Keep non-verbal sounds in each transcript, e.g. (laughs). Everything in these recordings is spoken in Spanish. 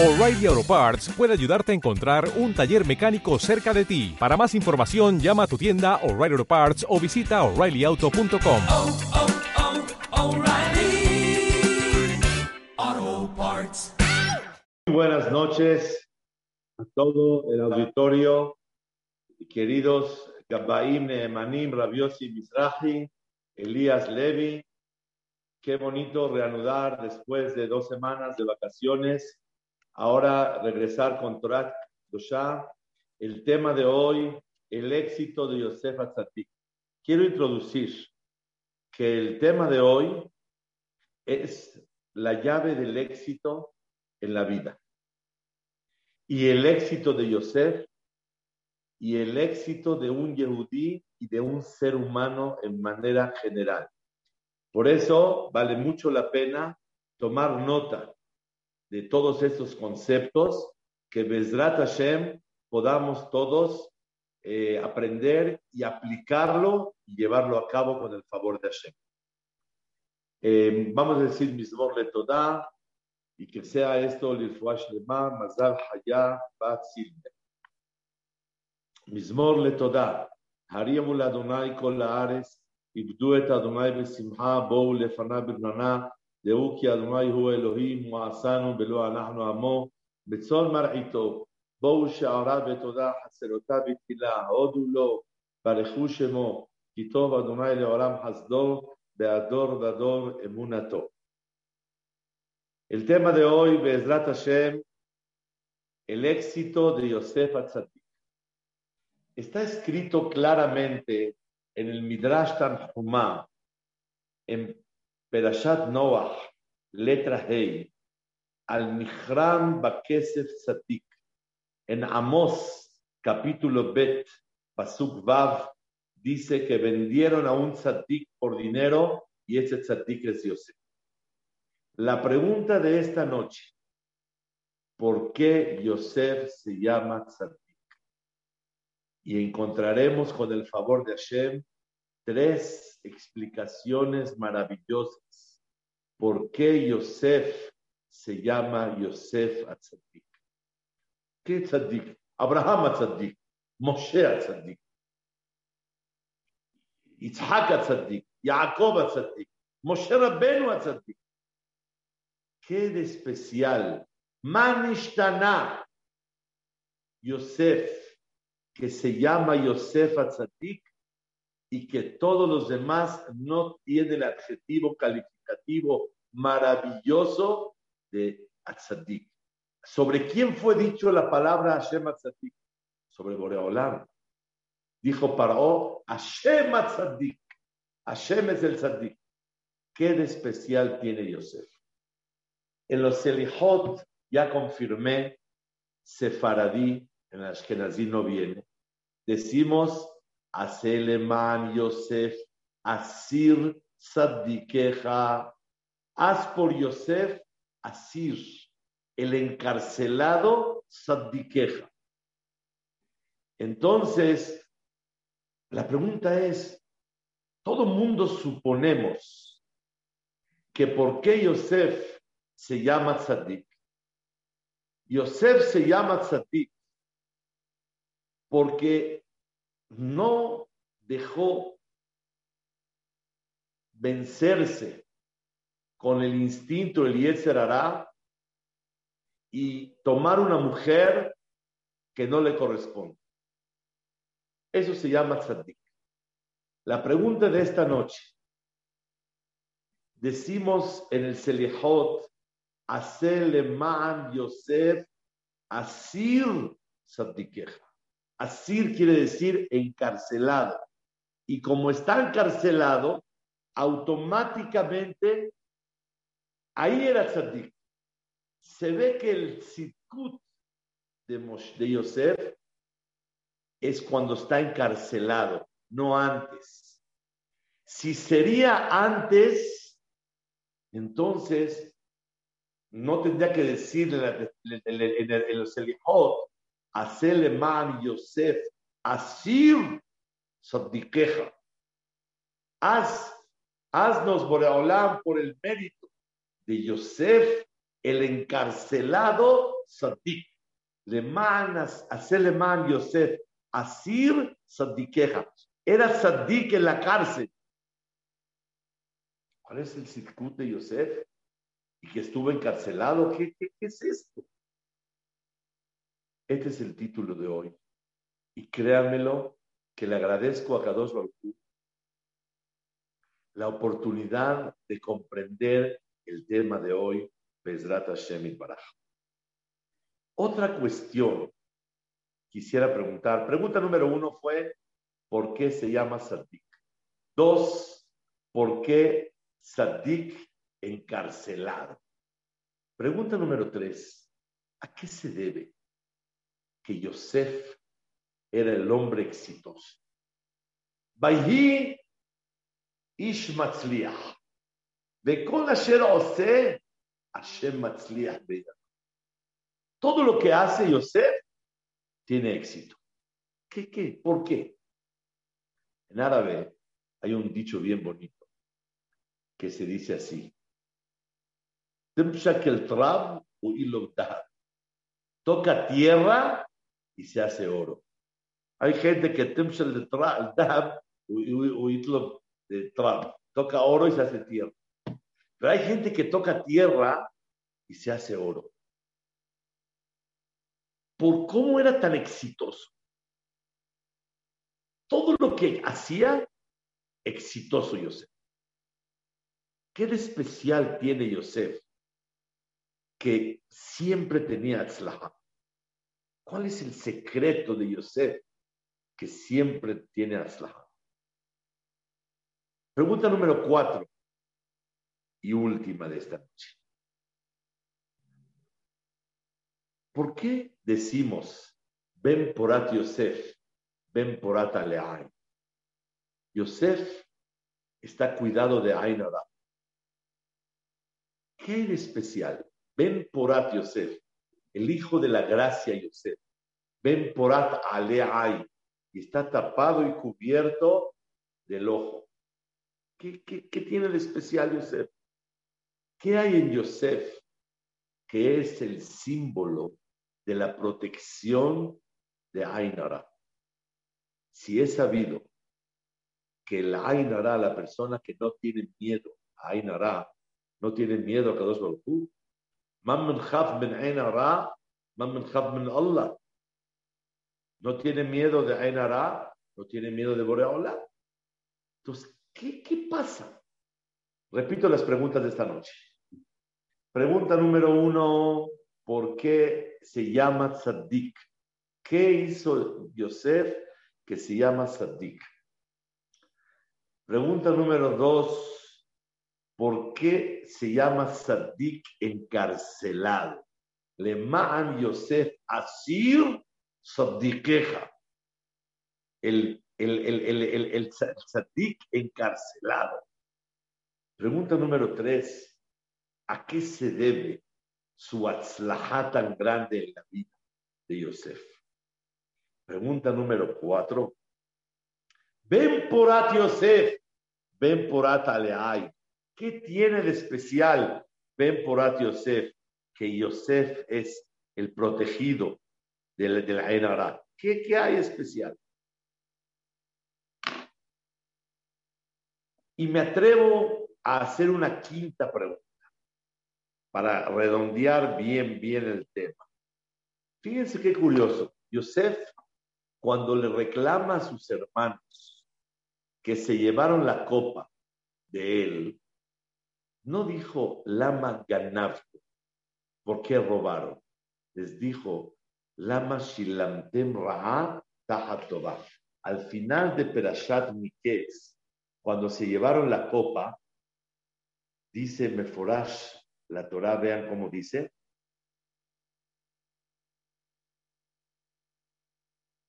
O'Reilly Auto Parts puede ayudarte a encontrar un taller mecánico cerca de ti. Para más información, llama a tu tienda O'Reilly Auto Parts o visita oreillyauto.com. oh, oh, Parts. Muy buenas noches a todo el auditorio, queridos Gabbaim Neemanim, Rabiosi Mizrahi, Elías Levi. Qué bonito reanudar después de dos semanas de vacaciones. Ahora regresar con Torah Dosha. El tema de hoy, el éxito de Yosef Atzatik. Quiero introducir que el tema de hoy es la llave del éxito en la vida. Y el éxito de Yosef y el éxito de un Yehudí y de un ser humano en manera general. Por eso vale mucho la pena tomar nota de todos estos conceptos que Bezrat Hashem podamos todos eh, aprender y aplicarlo y llevarlo a cabo con el favor de Hashem. Eh, vamos a decir Mizmor le Todah y que sea esto Lilfuash Lema, Mazal Haya, Bat Silme. Mizmor le Todah, הרימו לאדוני כל לארץ, עבדו את אדוני בשמחה, בואו לפניו ברננה, de Uki Adonai Hu Elohim, Muasanu, Belo Anahnu Amo, Betzor Marito, Bou Shaorad Betodah, Haserotah Bitila, Odulo, Barechu Shemo, Kitov Adonai Leolam Hasdor, Beador Dador Emunato. El tema de hoy, Bezrat Hashem, el éxito de Yosef Atzadik. Está escrito claramente en el Midrash Tanhumá, en Perashat Noach, letra Hei, al Mihram Bakesef Tzadik, en Amos, capítulo Bet, Pasuk Vav, dice que vendieron a un tzadik por dinero y ese tzadik es Yosef. La pregunta de esta noche, ¿por qué Yosef se llama tzadik? Y encontraremos con el favor de Hashem tres explicaciones maravillosas. ¿Por qué Yosef se llama Yosef Atzadik? ¿Qué tzadik? Abraham Atzadik, Moshe Atzadik, Yitzhak Atzadik, Jacob Atzadik, Moshe Rabbeinu Atzadik. ¿Qué de especial? Manishtana Yosef, que se llama Yosef Atzadik y que todos los demás no tienen el adjetivo calificativo maravilloso de Atzadik. ¿Sobre quién fue dicho la palabra Hashem Atzadik? Sobre Boreolam. Dijo Paró, Hashem Atzadik. Hashem es el Tzadik. ¿Qué de especial tiene Yosef? En los Selihot ya confirmé, Sefaradí, en las Ashkenazí no viene. Decimos, Aseleman Yosef, Asir Sadikeja, haz por Yosef, Asir, el encarcelado Sadikeja. Entonces, la pregunta es, todo mundo suponemos que por qué Yosef se llama Tzadik. Yosef se llama Tzadik porque no dejó vencerse con el instinto el Yetzer y tomar una mujer que no le corresponde. Eso se llama Tzadik. La pregunta de esta noche, decimos en el Selihot, Hacerle man Yosef Asir Tzadikeja. Asir quiere decir encarcelado. Y como está encarcelado, automáticamente ahí era Tzadik. Se ve que el Sitkut de, Moshe, de Yosef es cuando está encarcelado, no antes. Si sería antes, entonces no tendría que decir en Selihot, hacerle man Yosef, asir Sadikeja. Haz, haznos Boreolam por el mérito de Yosef, el encarcelado Sadik. Le man, hacerle man Yosef, Asir Sadikeja. Era Sadik en la cárcel. ¿Cuál es el circuito de Yosef? Y que estuvo encarcelado. ¿Qué, qué, qué es esto? Este es el título de hoy. Y créanmelo, que le agradezco a Kadosh Baruch la oportunidad de comprender el tema de hoy, Bezrat Hashem Baraj. Otra cuestión quisiera preguntar. Pregunta número uno fue, ¿por qué se llama Sadik? Dos, ¿por qué Sadik encarcelado? Pregunta número tres, ¿a qué se debe que Yosef era el hombre exitoso. Vayhi ish matzliach. Vekol asher ose, Hashem matzliach Todo lo que hace Yosef tiene éxito. ¿Qué, qué? ¿Por qué? En árabe hay un dicho bien bonito que se dice así. Toca tierra y se hace oro. Hay gente que el trab toca oro y se hace tierra. Pero hay gente que toca tierra y se hace oro. ¿Por cómo era tan exitoso? Todo lo que hacía, exitoso Yosef. ¿Qué de especial tiene Yosef que siempre tenía? ¿Cuál es el secreto de Yosef que siempre tiene Atzlaha? Pregunta número cuatro y última de esta noche. ¿Por qué decimos, ven porat Yosef, ven porat Aleai? Yosef está cuidado de Ainara. ¿Qué de especial? Ven porat Yosef, el hijo de la gracia Yosef. Ven porat Aleai. Y está tapado y cubierto del ojo. ¿Qué, qué, qué tiene de especial Yosef? ¿Qué hay en Yosef que es el símbolo de la protección de Ainara? Si es sabido que el Ainara, la persona que no tiene miedo a Ainara, no tiene miedo a Kadosh Baruch Man ben Ainara, man ben Allah. No tiene miedo de Ainara, no tiene miedo de Boreola. Entonces, ¿qué, ¿qué pasa? Repito las preguntas de esta noche. Pregunta número uno, ¿por qué se llama Tzaddik? ¿Qué hizo Yosef que se llama Tzaddik? Pregunta número dos, ¿por qué se llama Tzaddik encarcelado? Le ma'an Yosef Asir Tzaddikeja. El, el, el, el, Tzaddik encarcelado. Pregunta número tres, ¿A qué se debe su atzlajá tan grande en la vida de Yosef? Pregunta número cuatro. Ven por at Yosef, ven por at Aleay. ¿Qué tiene de especial? Ven por at Yosef, que Yosef es el protegido de la, de la Enara. ¿Qué, ¿Qué hay especial? Y me atrevo a hacer una quinta pregunta para redondear bien, bien el tema. Fíjense qué curioso. Yosef, cuando le reclama a sus hermanos que se llevaron la copa de él, no dijo Lama ganavto, ¿por qué robaron? Les dijo Lama shilamtem ra'a Al final de Perashat Miketz, cuando se llevaron la copa, dice Meforash la Torah, vean cómo dice.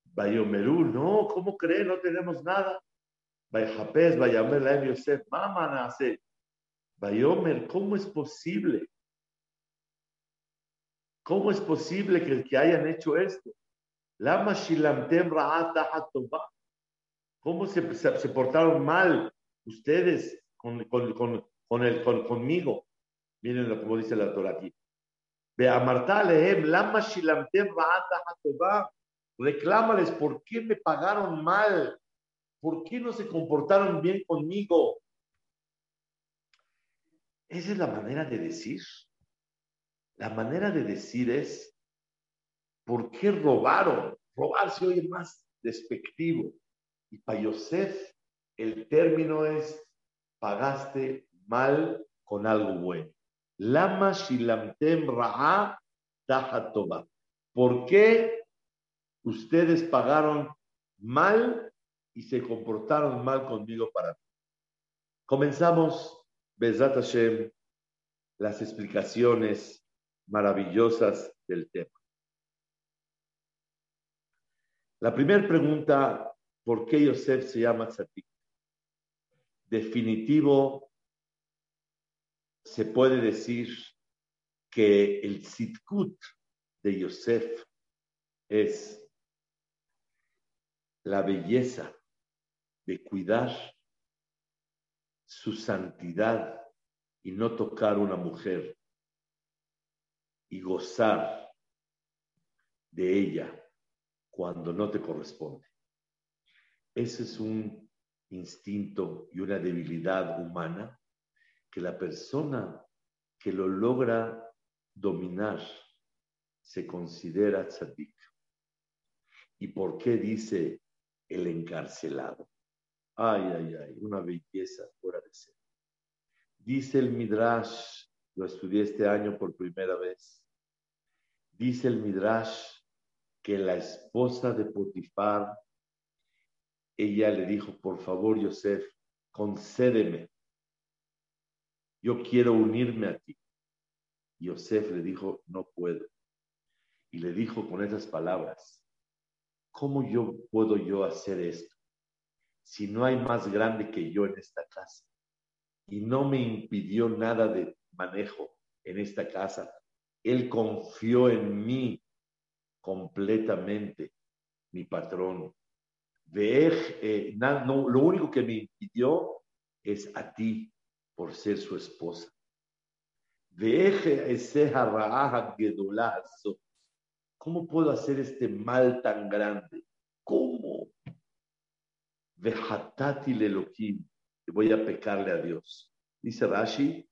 Bayomerú, no, ¿cómo cree? No tenemos nada. Bayapés, Bayomer, la Yosef, mamá nace. Bayomer, ¿cómo es posible? ¿Cómo es posible que, que hayan hecho esto? Lama shilamtem ¿Cómo se, se, portaron mal ustedes con, con, con, con el, con, conmigo? Miren lo como dice la Torah aquí. Lama shilamtem. Reclámales, ¿por qué me pagaron mal? ¿Por qué no se comportaron bien conmigo? Esa es la manera de decir. La manera de decir es, ¿por qué robaron? Robar se oye más despectivo. Y para Yosef, el término es, pagaste mal con algo bueno. Lama shilamtem ra'a tahatoba. ¿Por qué ustedes pagaron mal y se comportaron mal conmigo para mí? Comenzamos, Hashem, las explicaciones maravillosas del tema. La primera pregunta, ¿por qué Yosef se llama Tzatik? Definitivo, se puede decir que el Sitkut de Yosef es la belleza de cuidar su santidad y no tocar una mujer y gozar de ella cuando no te corresponde. Ese es un instinto y una debilidad humana que la persona que lo logra dominar se considera tzadik. ¿Y por qué dice el encarcelado? Ay, ay, ay, una belleza fuera de ser. Dice el Midrash, lo estudié este año por primera vez. Dice el Midrash que la esposa de Potifar, ella le dijo, por favor, Yosef, concédeme. Yo quiero unirme a ti. Yosef le dijo, no puedo. Y le dijo con esas palabras, ¿cómo yo puedo yo hacer esto? Si no hay más grande que yo en esta casa. Y no me impidió nada de manejo en esta casa. Él confió en mí completamente, mi patrón. Eh, no, lo único que me impidió es a ti por ser su esposa. ¿Cómo puedo hacer este mal tan grande? ¿Cómo? Leloquim. Voy a pecarle a Dios. Dice Rashi,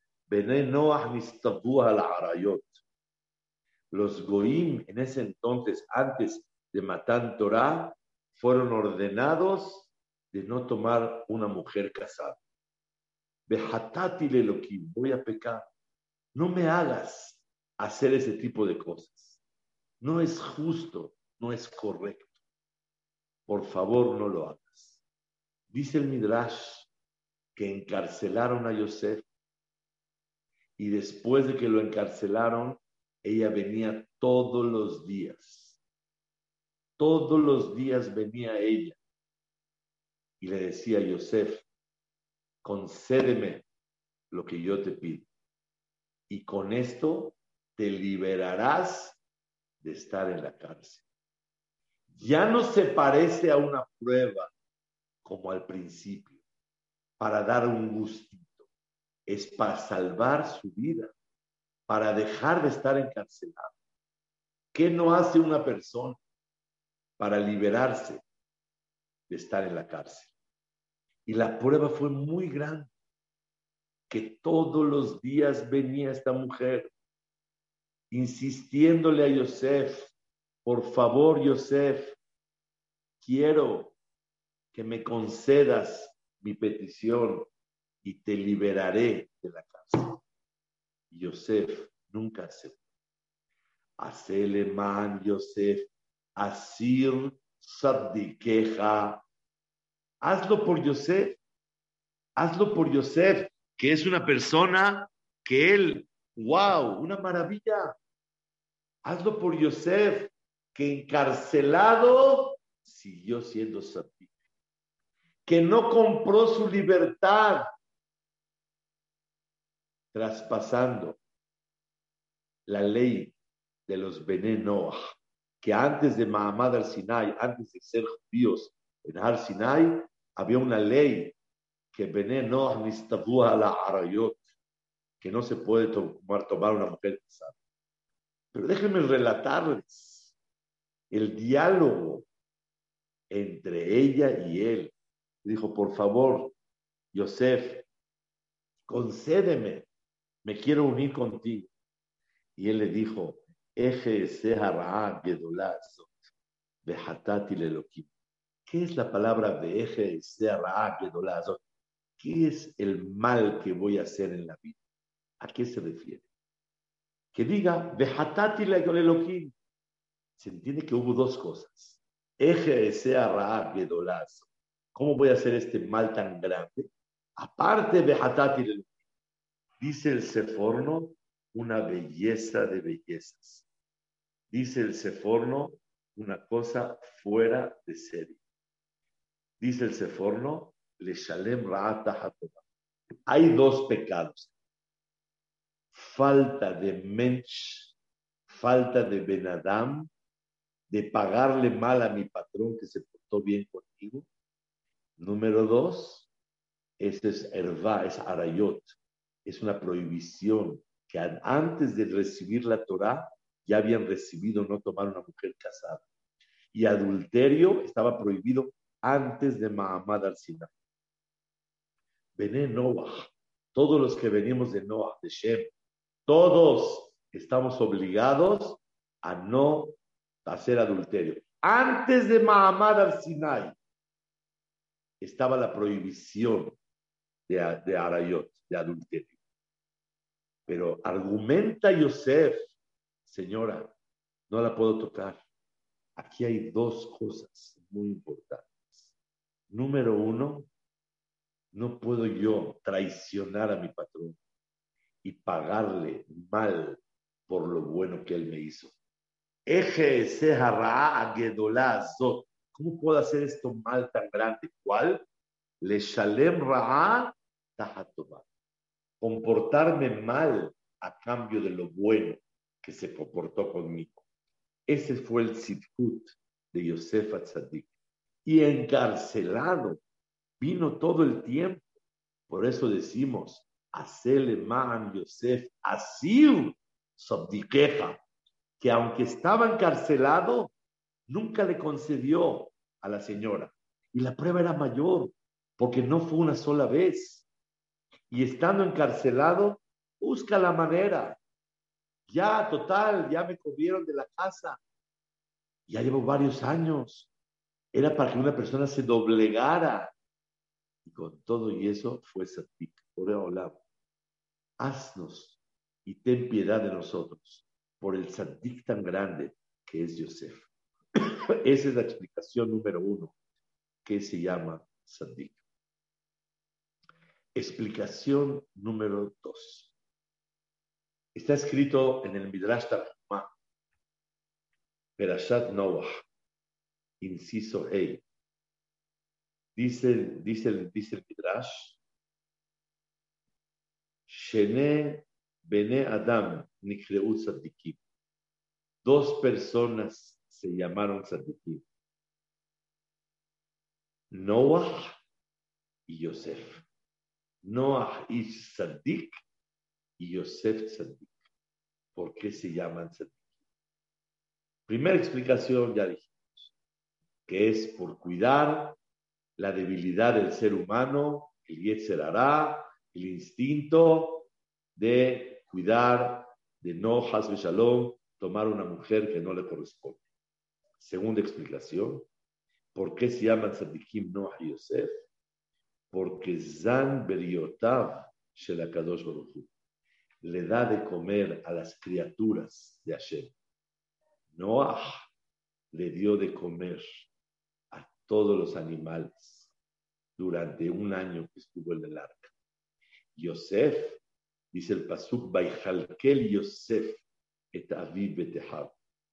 los goim en ese entonces, antes de matar Torah, fueron ordenados de no tomar una mujer casada. Voy a pecar. No me hagas hacer ese tipo de cosas. No es justo, no es correcto. Por favor, no lo hagas. Dice el Midrash que encarcelaron a Yosef y después de que lo encarcelaron, ella venía todos los días. Todos los días venía ella y le decía a Yosef, concédeme lo que yo te pido. Y con esto te liberarás de estar en la cárcel. Ya no se parece a una prueba como al principio, para dar un gustito es para salvar su vida, para dejar de estar encarcelado. ¿Qué no hace una persona para liberarse de estar en la cárcel? Y la prueba fue muy grande, que todos los días venía esta mujer insistiéndole a Yosef, por favor, Yosef, quiero que me concedas mi petición y te liberaré de la cárcel. Yosef nunca aceptó. Hacele man Yosef, asir sadikeja. Hazlo por Yosef. Hazlo por Yosef, que es una persona que él, wow, una maravilla. Hazlo por Yosef, que encarcelado siguió siendo sadik. Que no compró su libertad, traspasando la ley de los venenos que antes de Mahamad al-Sinai, antes de ser judíos en al-Sinai, había una ley que veneno a la arayot, que no se puede tomar, tomar una mujer casada. Pero déjenme relatarles el diálogo entre ella y él. Dijo, por favor, Yosef, concédeme, me quiero unir contigo. Y él le dijo, Eje ¿Qué es la palabra de Eje ¿Qué es el mal que voy a hacer en la vida? ¿A qué se refiere? Que diga, Behatati. Se entiende que hubo dos cosas. Eje Gedolazo. ¿Cómo voy a hacer este mal tan grande? Aparte de Hatati, dice el Seforno, una belleza de bellezas. Dice el Seforno, una cosa fuera de serie. Dice el Seforno, le shalem Hay dos pecados. Falta de mensch, falta de benadam, de pagarle mal a mi patrón que se portó bien contigo. Número dos, este es erva, es arayot, es una prohibición que antes de recibir la Torah ya habían recibido no tomar una mujer casada. Y adulterio estaba prohibido antes de Mahamad al-Sinai. Bené Noah, todos los que venimos de Noah, de Shem, todos estamos obligados a no hacer adulterio. Antes de Mahamad al-Sinai estaba la prohibición de, de Arayot, de adulterio. Pero argumenta Yosef, señora, no la puedo tocar. Aquí hay dos cosas muy importantes. Número uno, no puedo yo traicionar a mi patrón y pagarle mal por lo bueno que él me hizo. Eje ese ¿Cómo puedo hacer esto mal tan grande? ¿Cuál? Le shalem ra'a Comportarme mal a cambio de lo bueno que se comportó conmigo. Ese fue el sitkut de Yosef Atzadik. Y encarcelado vino todo el tiempo. Por eso decimos, hacele ma'an Yosef asir sabdikeja, que aunque estaba encarcelado, nunca le concedió a la señora. Y la prueba era mayor, porque no fue una sola vez. Y estando encarcelado, busca la manera. Ya, total, ya me comieron de la casa. Ya llevo varios años. Era para que una persona se doblegara. Y con todo y eso fue Satik. Haznos y ten piedad de nosotros por el Sadik tan grande que es Yosef. (coughs) Esa es la explicación número uno, que se llama Sadik. Explicación número dos. Está escrito en el Midrash Tanhuma, Perashat Noah, inciso E. Dice, dice, dice el Midrash, Shene Bene Adam Nikreu Tzadikim. Dos personas se llamaron tzadikim. Noah y Yosef. Noah es tzadik y Yosef tzadik. ¿Por qué se llaman tzadik? Primera explicación, ya dijimos, que es por cuidar la debilidad del ser humano, el Yetzer el instinto de cuidar, de no, Hasbe Shalom, tomar una mujer que no le corresponde. Segunda explicación, ¿por qué se llaman Sadikim Noah y Yosef? Porque Zan Beriotav Shelakadosh Baruchu le da de comer a las criaturas de Hashem. Noah le dio de comer a todos los animales durante un año que estuvo en el arca. Yosef, dice el Pasuk, Baijalkel Yosef et Aviv.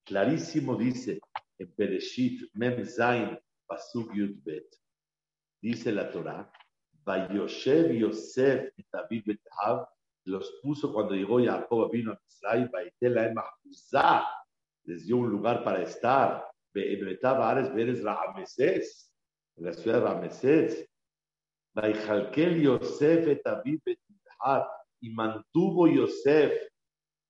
Clarísimo dice, en Bereshit, Mem Zain, Pasuk Yud Bet. Dice la Torah, Vayoshev Yosef y David Betahav los puso cuando llegó Jacob, vino a Israel, Baitela en les dio un lugar para estar. Be'ebetav Ares Beres Rameses, en la ciudad de Rameses. Vayjalkel Yosef et David Betahav y mantuvo Yosef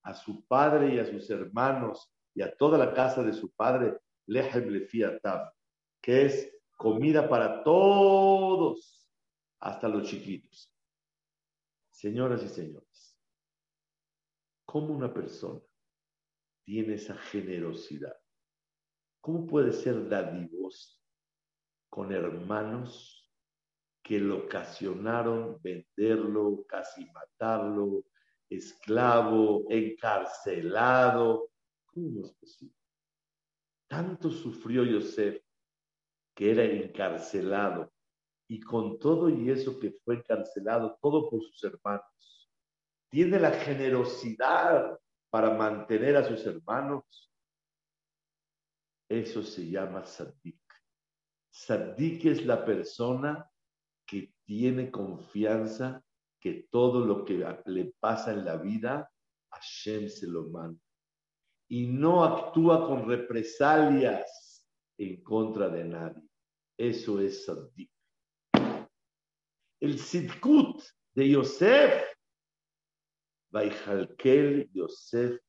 a su padre y a sus hermanos y a toda la casa de su padre, lehem lefiatav, que es comida para todos, hasta los chiquitos. Señoras y señores, ¿cómo una persona tiene esa generosidad? ¿Cómo puede ser dadivoso con hermanos que lo ocasionaron venderlo, casi matarlo, esclavo, encarcelado? ¿Cómo es posible? Tanto sufrió Yosef que era encarcelado y con todo y eso que fue encarcelado, todo por sus hermanos. Tiene la generosidad para mantener a sus hermanos. Eso se llama Sadik. Sadik es la persona que tiene confianza que todo lo que le pasa en la vida, Hashem se lo manda. Y no actúa con represalias en contra de nadie. Eso es Sadik. El Sidkut de Yosef, Baijalkel Yosef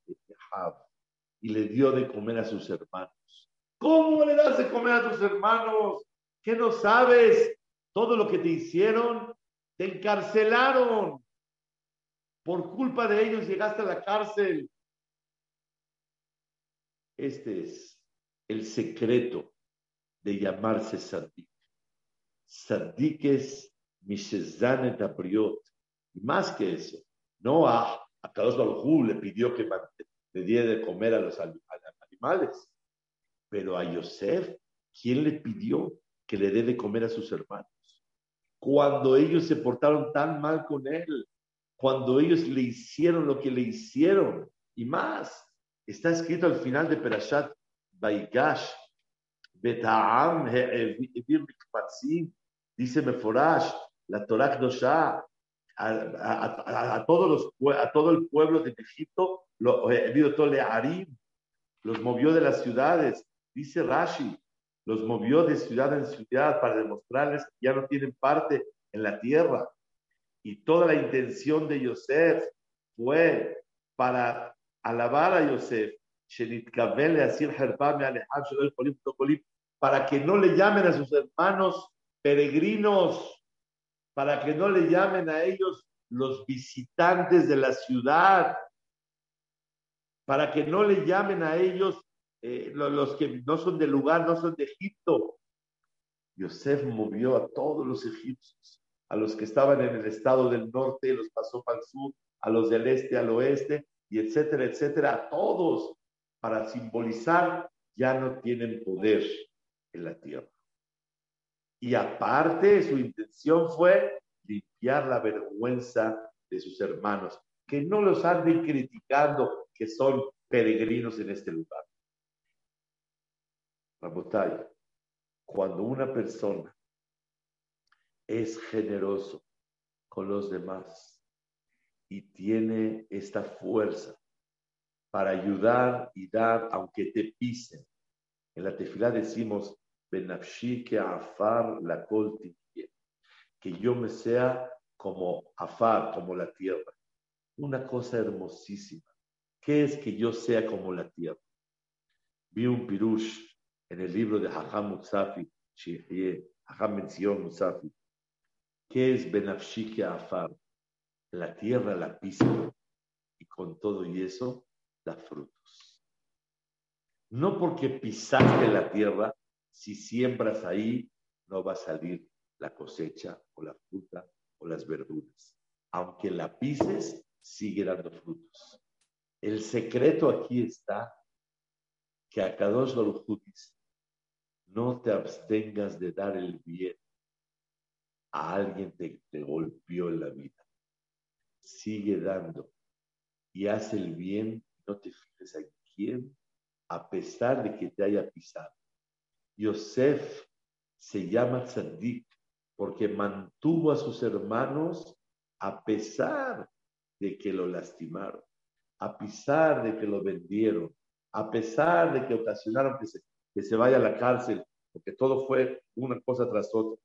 y le dio de comer a sus hermanos. ¿Cómo le das de comer a tus hermanos? ¿Qué no sabes? Todo lo que te hicieron, te encarcelaron. Por culpa de ellos llegaste a la cárcel. Este es el secreto de llamarse Sadik. Sadik es Mishezanet Apriot. Y más que eso, no a, a Kadosh Baruj le pidió que le diera de comer a los animales. Pero a Yosef, ¿quién le pidió que le dé de comer a sus hermanos? Cuando ellos se portaron tan mal con él, cuando ellos le hicieron lo que le hicieron, y más, está escrito al final de Perashat Baigash, Beta'am dice Meforash, la Torah Kdosha, a, a, a, todos los, a todo el pueblo de Egipto, lo, los movió de las ciudades, dice Rashi, los movió de ciudad en ciudad para demostrarles que ya no tienen parte en la tierra. Y toda la intención de Yosef fue para alabar a Yosef, para que no le llamen a sus hermanos peregrinos, para que no le llamen a ellos los visitantes de la ciudad, para que no le llamen a ellos eh, los que no son del lugar, no son de Egipto. Yosef movió a todos los egipcios, a los que estaban en el estado del norte, los pasó para el sur, a los del este, al oeste, y etcétera, etcétera, todos, para simbolizar, ya no tienen poder en la tierra. Y aparte, su intención fue limpiar la vergüenza de sus hermanos, que no los anden criticando que son peregrinos en este lugar. Rabotay, cuando una persona es generoso con los demás y tiene esta fuerza para ayudar y dar aunque te pisen. En la tefilá decimos, que afar la que yo me sea como afar, como la tierra. Una cosa hermosísima. ¿Qué es que yo sea como la tierra? Vi un pirush en el libro de Hajam Mutzafi, Hajam mencionó Mutzafi. ¿Qué es Benafshi afar? La tierra la pisa y con todo y eso da frutos. No porque pisaste la tierra, si siembras ahí, no va a salir la cosecha o la fruta o las verduras. Aunque la pises, sigue dando frutos. El secreto aquí está que a Kadosh Baruj no te abstengas de dar el bien a alguien que te golpeó en la vida. Sigue dando y haz el bien, no te fijes a quién, a pesar de que te haya pisado. Yosef se llama Tzadik porque mantuvo a sus hermanos a pesar de que lo lastimaron, a pesar de que lo vendieron, a pesar de que ocasionaron que se, vaya a la cárcel, porque todo fue una cosa tras otra.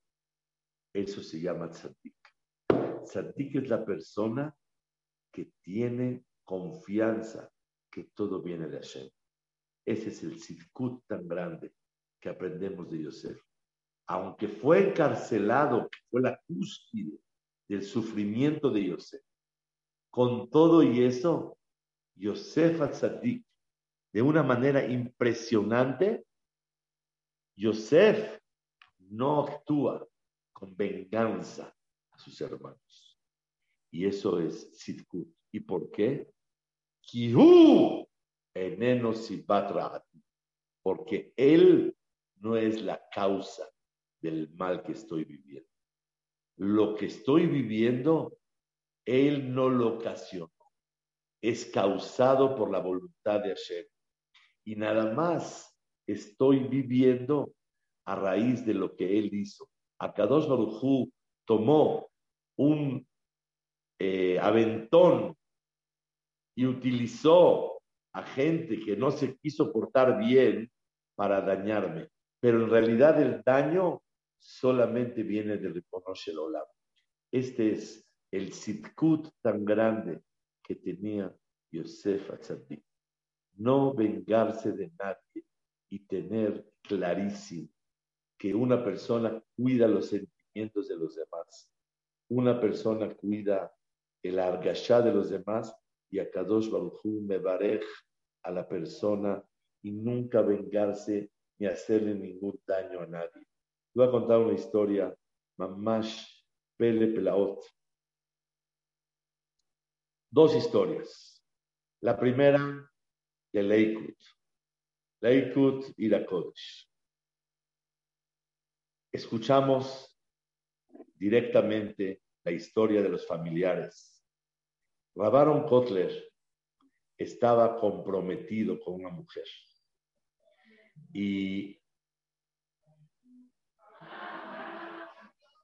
Eso se llama tzadik. Tzadik es la persona que tiene confianza que todo viene de Hashem. Ese es el sidkut tan grande que aprendemos de Yosef. Aunque fue encarcelado, fue la cúspide del sufrimiento de Yosef, con todo y eso, Yosef Atzadik, de una manera impresionante, Yosef no actúa con venganza sus hermanos. Y eso es Sidkut. ¿Y por qué? Kihu eneno Porque él no es la causa del mal que estoy viviendo. Lo que estoy viviendo, él no lo ocasionó. Es causado por la voluntad de Hashem. Y nada más estoy viviendo a raíz de lo que él hizo. Akadosh Baruj tomó un eh, aventón y utilizó a gente que no se quiso portar bien para dañarme. Pero en realidad el daño solamente viene del reconoce el Olam. Este es el sitkut tan grande que tenía Yosef Atzadik. No vengarse de nadie y tener clarísimo que una persona cuida los sentimientos de los demás. Una persona cuida el argashá de los demás y a Kadosh Baruj me barej a la persona y nunca vengarse ni hacerle ningún daño a nadie. Voy a contar una historia, mamash pele pelaot. Dos historias. La primera de Leikut. Leikut y la Kodesh escuchamos directamente la historia de los familiares. Rabaron Kotler estaba comprometido con una mujer y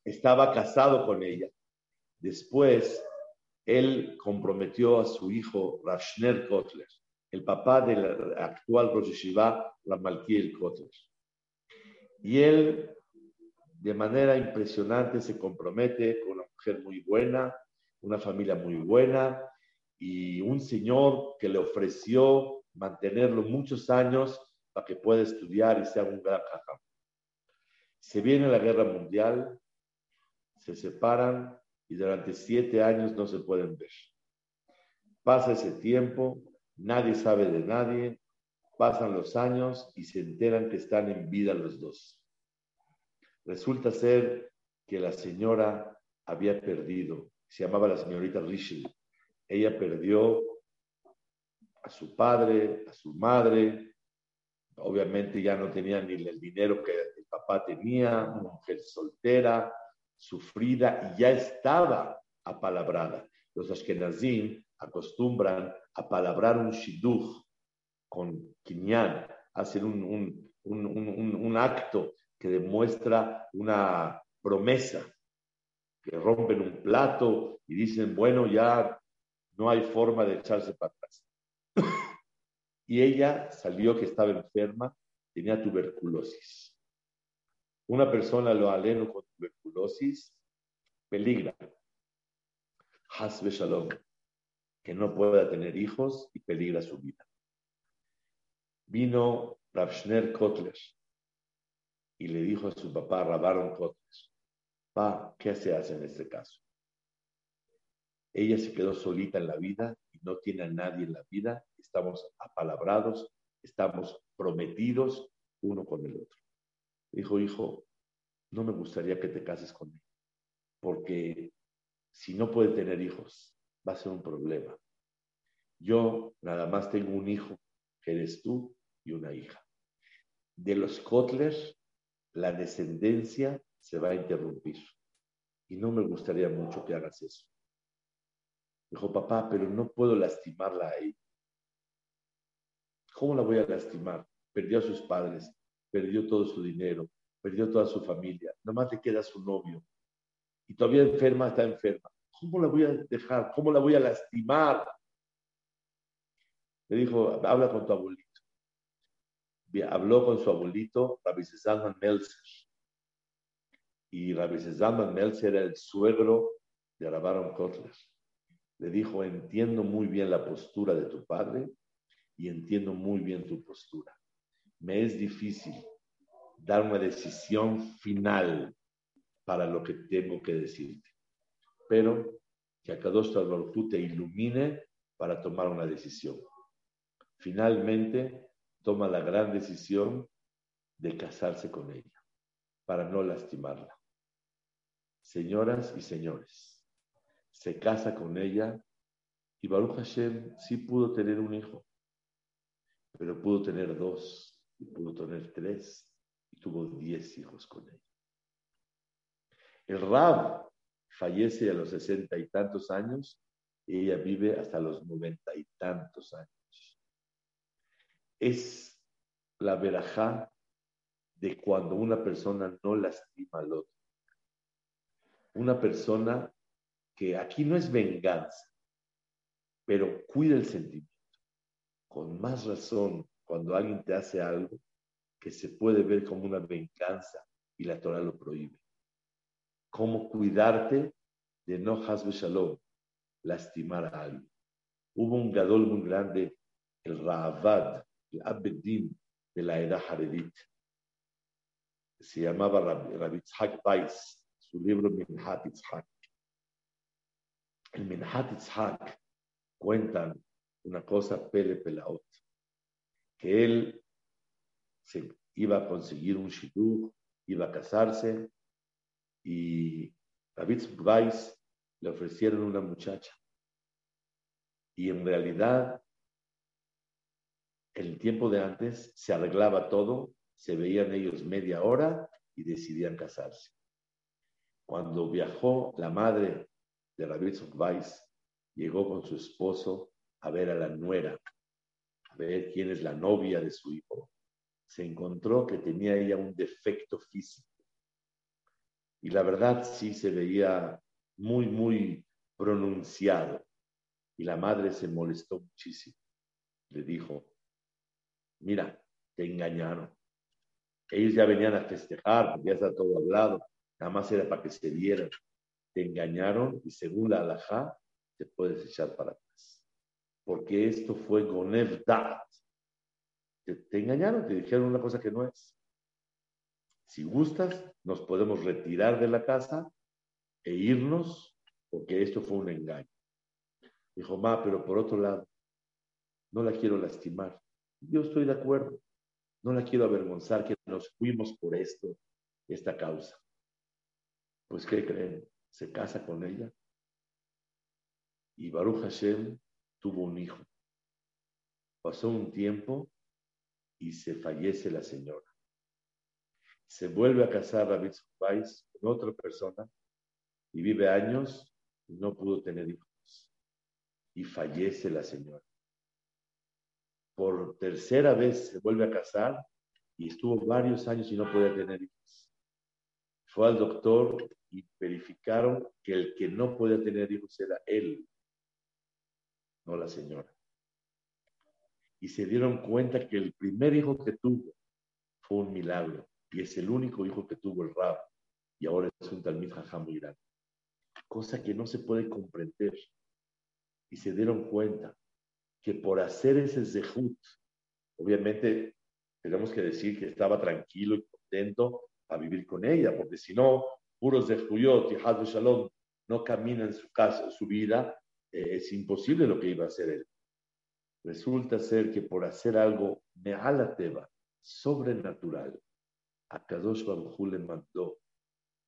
estaba casado con ella. Después, él comprometió a su hijo Rashner Kotler, el papá del actual Rosh Yeshiva, Ramalkiel Kotler. Y él de manera impresionante se compromete con una mujer muy buena, una familia muy buena y un señor que le ofreció mantenerlo muchos años para que pueda estudiar y sea un gran jajam. Se viene la guerra mundial, se separan y durante siete años no se pueden ver. Pasa ese tiempo, nadie sabe de nadie, pasan los años y se enteran que están en vida los dos. Resulta ser que la señora había perdido, se llamaba la señorita Rishi. Ella perdió a su padre, a su madre, obviamente ya no tenía ni el dinero que el papá tenía, mujer soltera, sufrida y ya estaba apalabrada. Los ashkenazim acostumbran a palabrar un shidduch con kinyan, hacer un, un acto que demuestra una promesa, que rompen un plato y dicen, bueno, ya no hay forma de echarse para atrás. (coughs) y ella salió que estaba enferma, tenía tuberculosis. Una persona lo aleno con tuberculosis peligra. Hasbe Shalom, que no pueda tener hijos y peligra su vida. Vino Ravshner Kotler, y le dijo a su papá, Rabaron Kotes, pa, ¿qué se hace en este caso? Ella se quedó solita en la vida y no tiene a nadie en la vida, estamos apalabrados, estamos prometidos uno con el otro. Dijo, hijo, no me gustaría que te cases conmigo, porque si no puede tener hijos, va a ser un problema. Yo nada más tengo un hijo, que eres tú, y una hija. De los Kotler, la descendencia se va a interrumpir. Y no me gustaría mucho que hagas eso. Dijo, papá, pero no puedo lastimarla ahí. ¿Cómo la voy a lastimar? Perdió a sus padres, perdió todo su dinero, perdió toda su familia, nomás le queda su novio. Y todavía enferma, está enferma. ¿Cómo la voy a dejar? ¿Cómo la voy a lastimar? Le dijo, habla con tu abuelito habló con su abuelito, Rabbi Zalman Melzer. Y Rabbi Zalman Melzer era el suegro de Rabaron Kotler. le dijo, entiendo muy bien la postura de tu padre y entiendo muy bien tu postura. Me es difícil dar una decisión final para lo que tengo que decirte, pero que a Kadosh Baruj te ilumine para tomar una decisión. Finalmente, toma la gran decisión de casarse con ella, para no lastimarla. Señoras y señores, se casa con ella y Baruch Hashem sí pudo tener un hijo, pero pudo tener dos, y pudo tener tres, y tuvo diez hijos con ella. El Rab fallece a los sesenta y tantos años y ella vive hasta los noventa y tantos años. Es la verajá de cuando una persona no lastima al otro. Una persona que aquí no es venganza, pero cuida el sentimiento. Con más razón, cuando alguien te hace algo que se puede ver como una venganza y la Torah lo prohíbe. Cómo cuidarte de no hasbe shalom, lastimar a alguien. Hubo un gadol muy grande, el Ra'avad, el Abedin de la edad Haredit. Se llamaba Rabbi Tzhak Weiss, su libro Minhat Itzhak. El Minhat Itzhak cuentan una cosa pele pelaot, que él se iba a conseguir un shidduch, iba a casarse y David Weiss le ofrecieron una muchacha. Y en realidad, el tiempo de antes se arreglaba todo, se veían ellos media hora y decidían casarse. Cuando viajó la madre de David Weiss, llegó con su esposo a ver a la nuera, a ver quién es la novia de su hijo. Se encontró que tenía ella un defecto físico. Y la verdad sí se veía muy, muy pronunciado. Y la madre se molestó muchísimo. Le dijo, mira, te engañaron. Ellos ya venían a festejar, ya está todo hablado. Nada más era para que se dieran. Te engañaron y según la alajá, te puedes echar para atrás. Porque esto fue Gonev Te, te engañaron, te dijeron una cosa que no es. Si gustas, nos podemos retirar de la casa e irnos porque esto fue un engaño. Dijo, ma, pero por otro lado, no la quiero lastimar. Yo estoy de acuerdo. No la quiero avergonzar que nos fuimos por esto, esta causa. Pues, ¿qué creen? Se casa con ella. Y Baruch Hashem tuvo un hijo. Pasó un tiempo y se fallece la señora. Se vuelve a casar David Weiss con otra persona y vive años y no pudo tener hijos. Y fallece la señora. Por tercera vez se vuelve a casar y estuvo varios años y no podía tener hijos. Fue al doctor y verificaron que el que no podía tener hijos era él, no la señora. Y se dieron cuenta que el primer hijo que tuvo fue un milagro y es el único hijo que tuvo el Rab y ahora es un Talmid Jajam muy grande cosa que no se puede comprender. Y se dieron cuenta que por hacer ese zehut, obviamente tenemos que decir que estaba tranquilo y contento a vivir con ella, porque si no, puros zehuyot y Hadru Shalom no caminan su casa, su vida, eh, es imposible lo que iba a hacer él. Resulta ser que por hacer algo mehalateva, sobrenatural, a Kadosh Baruj le mandó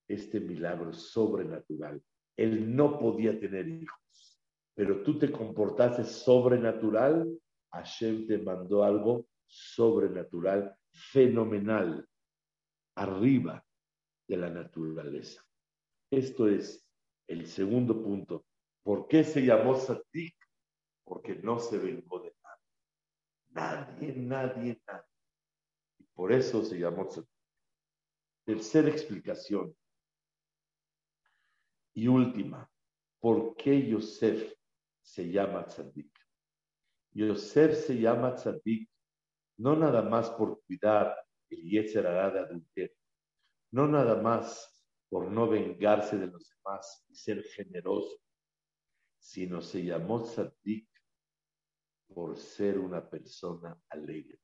este milagro sobrenatural él no podía tener hijos, pero tú te comportaste sobrenatural, Hashem te mandó algo sobrenatural, fenomenal, arriba de la naturaleza. Esto es el segundo punto. ¿Por qué se llamó Satik? Porque no se vengó de nadie. Nadie, nadie, nadie. Y por eso se llamó Satik. Tercera explicación. Y última, ¿por qué Yosef se llama tzadik? Yosef se llama tzadik no nada más por cuidar el Yetzer de adulterio, no nada más por no vengarse de los demás y ser generoso, sino se llamó Tzadik por ser una persona alegre.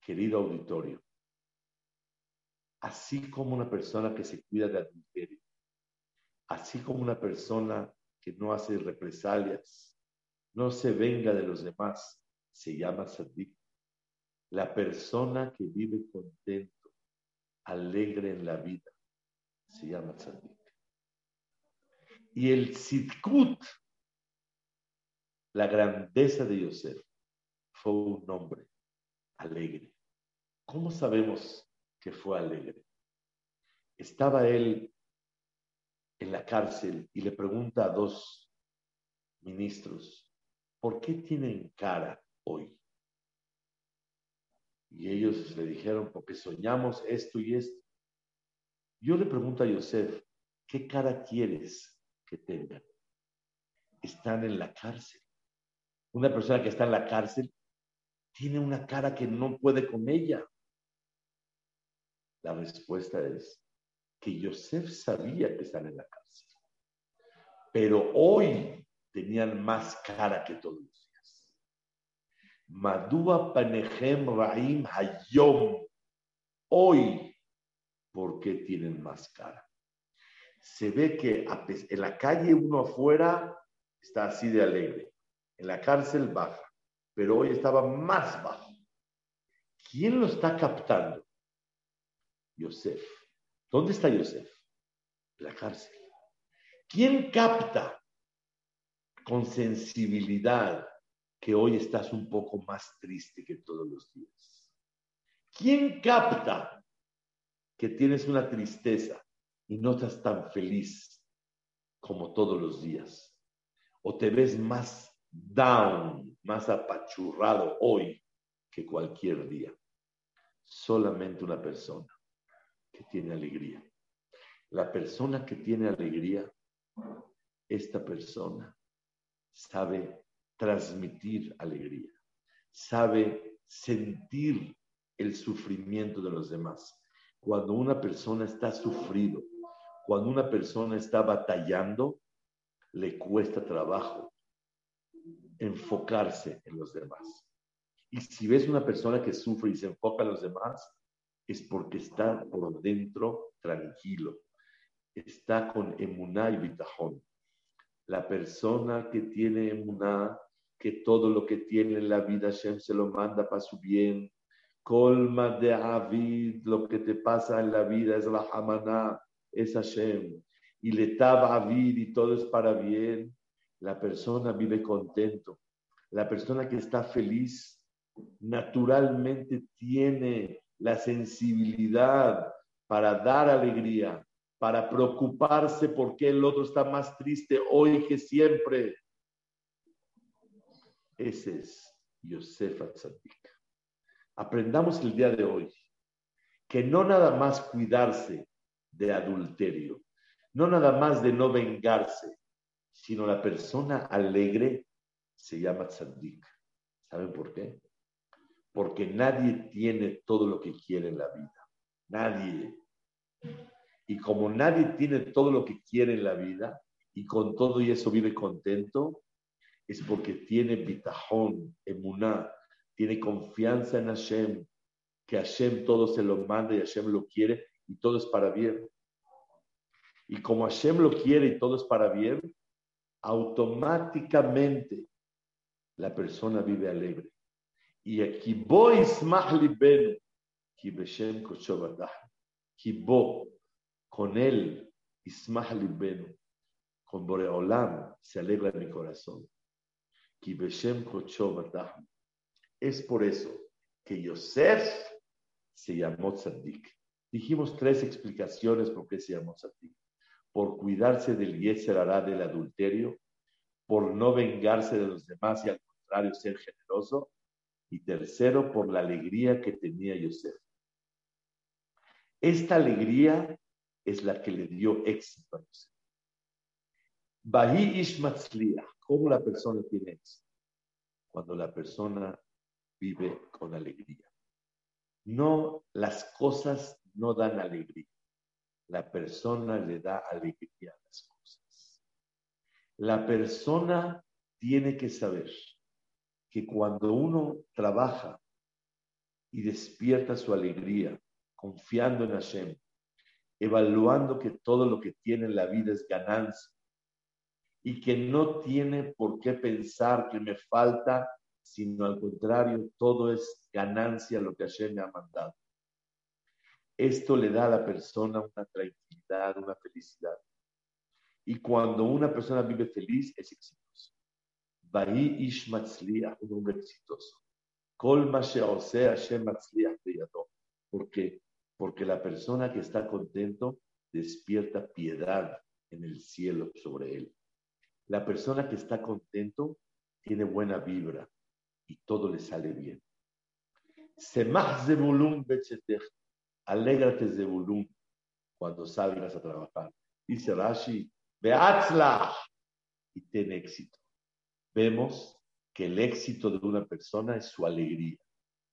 Querido auditorio, así como una persona que se cuida de adulterio, así como una persona que no hace represalias, no se venga de los demás, se llama Tzadik. La persona que vive contento, alegre en la vida, se llama Tzadik. Y el Sidkut, la grandeza de Yosef, fue un hombre alegre. ¿Cómo sabemos que fue alegre? Estaba él en la cárcel y le pregunta a dos ministros, ¿por qué tienen cara hoy? Y ellos le dijeron, porque soñamos esto y esto. Yo le pregunto a Yosef, ¿qué cara quieres que tengan? Están en la cárcel. Una persona que está en la cárcel tiene una cara que no puede con ella. La respuesta es que Yosef sabía que están en la cárcel, pero hoy tenían más cara que todos los días. Madúa Panejem Raim Hayom. Hoy, ¿por qué tienen más cara? Se ve que en la calle uno afuera está así de alegre, en la cárcel baja, pero hoy estaba más bajo. ¿Quién lo está captando? Yosef. ¿Dónde está Yosef? En la cárcel. ¿Quién capta con sensibilidad que hoy estás un poco más triste que todos los días? ¿Quién capta que tienes una tristeza y no estás tan feliz como todos los días? ¿O te ves más down, más apachurrado hoy que cualquier día? Solamente una persona que tiene alegría. La persona que tiene alegría, esta persona sabe transmitir alegría, sabe sentir el sufrimiento de los demás. Cuando una persona está sufrido, cuando una persona está batallando, le cuesta trabajo enfocarse en los demás. Y si ves una persona que sufre y se enfoca en los demás, es porque está por dentro tranquilo, está con emuná y bitajón. La persona que tiene emuná, que todo lo que tiene en la vida Hashem se lo manda para su bien. Colma de Avid, lo que te pasa en la vida es la Hamaná, es Hashem. Y le taba Avid y todo es para bien. La persona vive contento. La persona que está feliz naturalmente tiene la sensibilidad para dar alegría, para preocuparse porque el otro está más triste hoy que siempre. Ese es Yosef Atzadik. Aprendamos el día de hoy que no nada más cuidarse de adulterio, no nada más de no vengarse, sino la persona alegre se llama Tzadik. ¿Saben por qué? Porque nadie tiene todo lo que quiere en la vida. Nadie. Y como nadie tiene todo lo que quiere en la vida y con todo y eso vive contento, es porque tiene bitajón, emuná, tiene confianza en Hashem, que Hashem todo se lo manda y Hashem lo quiere y todo es para bien. Y como Hashem lo quiere y todo es para bien, automáticamente la persona vive alegre. Y aquí voy libenu, ki beshem con él, ismah libenu, con Boreolam, se alegra mi corazón. Ki beshem Es por eso que Yosef se llamó Tzadik. Dijimos tres explicaciones por qué se llamó Tzadik. Por cuidarse del Yeser hará del adulterio, por no vengarse de los demás y al contrario ser generoso, y tercero por la alegría que tenía Yosef. Esta alegría es la que le dio éxito a Yosef. Bahi ¿cómo la persona tiene éxito? Cuando la persona vive con alegría. No, las cosas no dan alegría. La persona le da alegría a las cosas. La persona tiene que saber que cuando uno trabaja y despierta su alegría, confiando en Hashem, evaluando que todo lo que tiene en la vida es ganancia y que no tiene por qué pensar que me falta, sino al contrario, todo es ganancia lo que Hashem me ha mandado. Esto le da a la persona una tranquilidad, una felicidad. Y cuando una persona vive feliz, es exitoso. Bahí Ish un hombre exitoso. Kol Hashem ¿Por qué? Porque la persona que está contento despierta piedad en el cielo sobre él. La persona que está contento tiene buena vibra y todo le sale bien. Semach Zebulun Bechetech. Alégrate Zebulun cuando salgas a trabajar. Dice Rashi, Beatzlach y ten éxito. Vemos que el éxito de una persona es su alegría.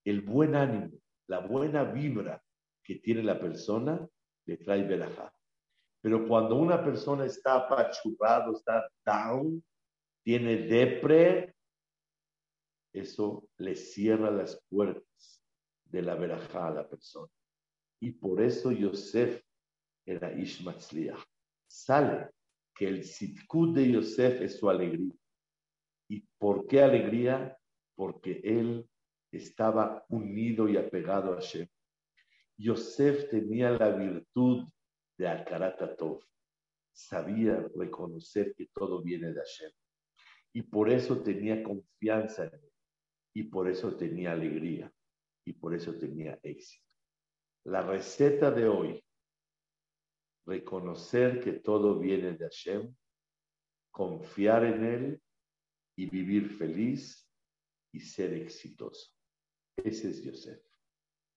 El buen ánimo, la buena vibra que tiene la persona le trae verajá. Pero cuando una persona está apachurrado, está down, tiene depre, eso le cierra las puertas de la verajá a la persona. Y por eso Yosef era Ishmatzliach. Sale que el sitkud de Yosef es su alegría. ¿Y por qué alegría? Porque él estaba unido y apegado a Hashem. Yosef tenía la virtud de Akaratatov. Sabía reconocer que todo viene de Hashem. Y por eso tenía confianza en él. Y por eso tenía alegría. Y por eso tenía éxito. La receta de hoy reconocer que todo viene de Hashem, confiar en Él y vivir feliz y ser exitoso. Ese es Yosef.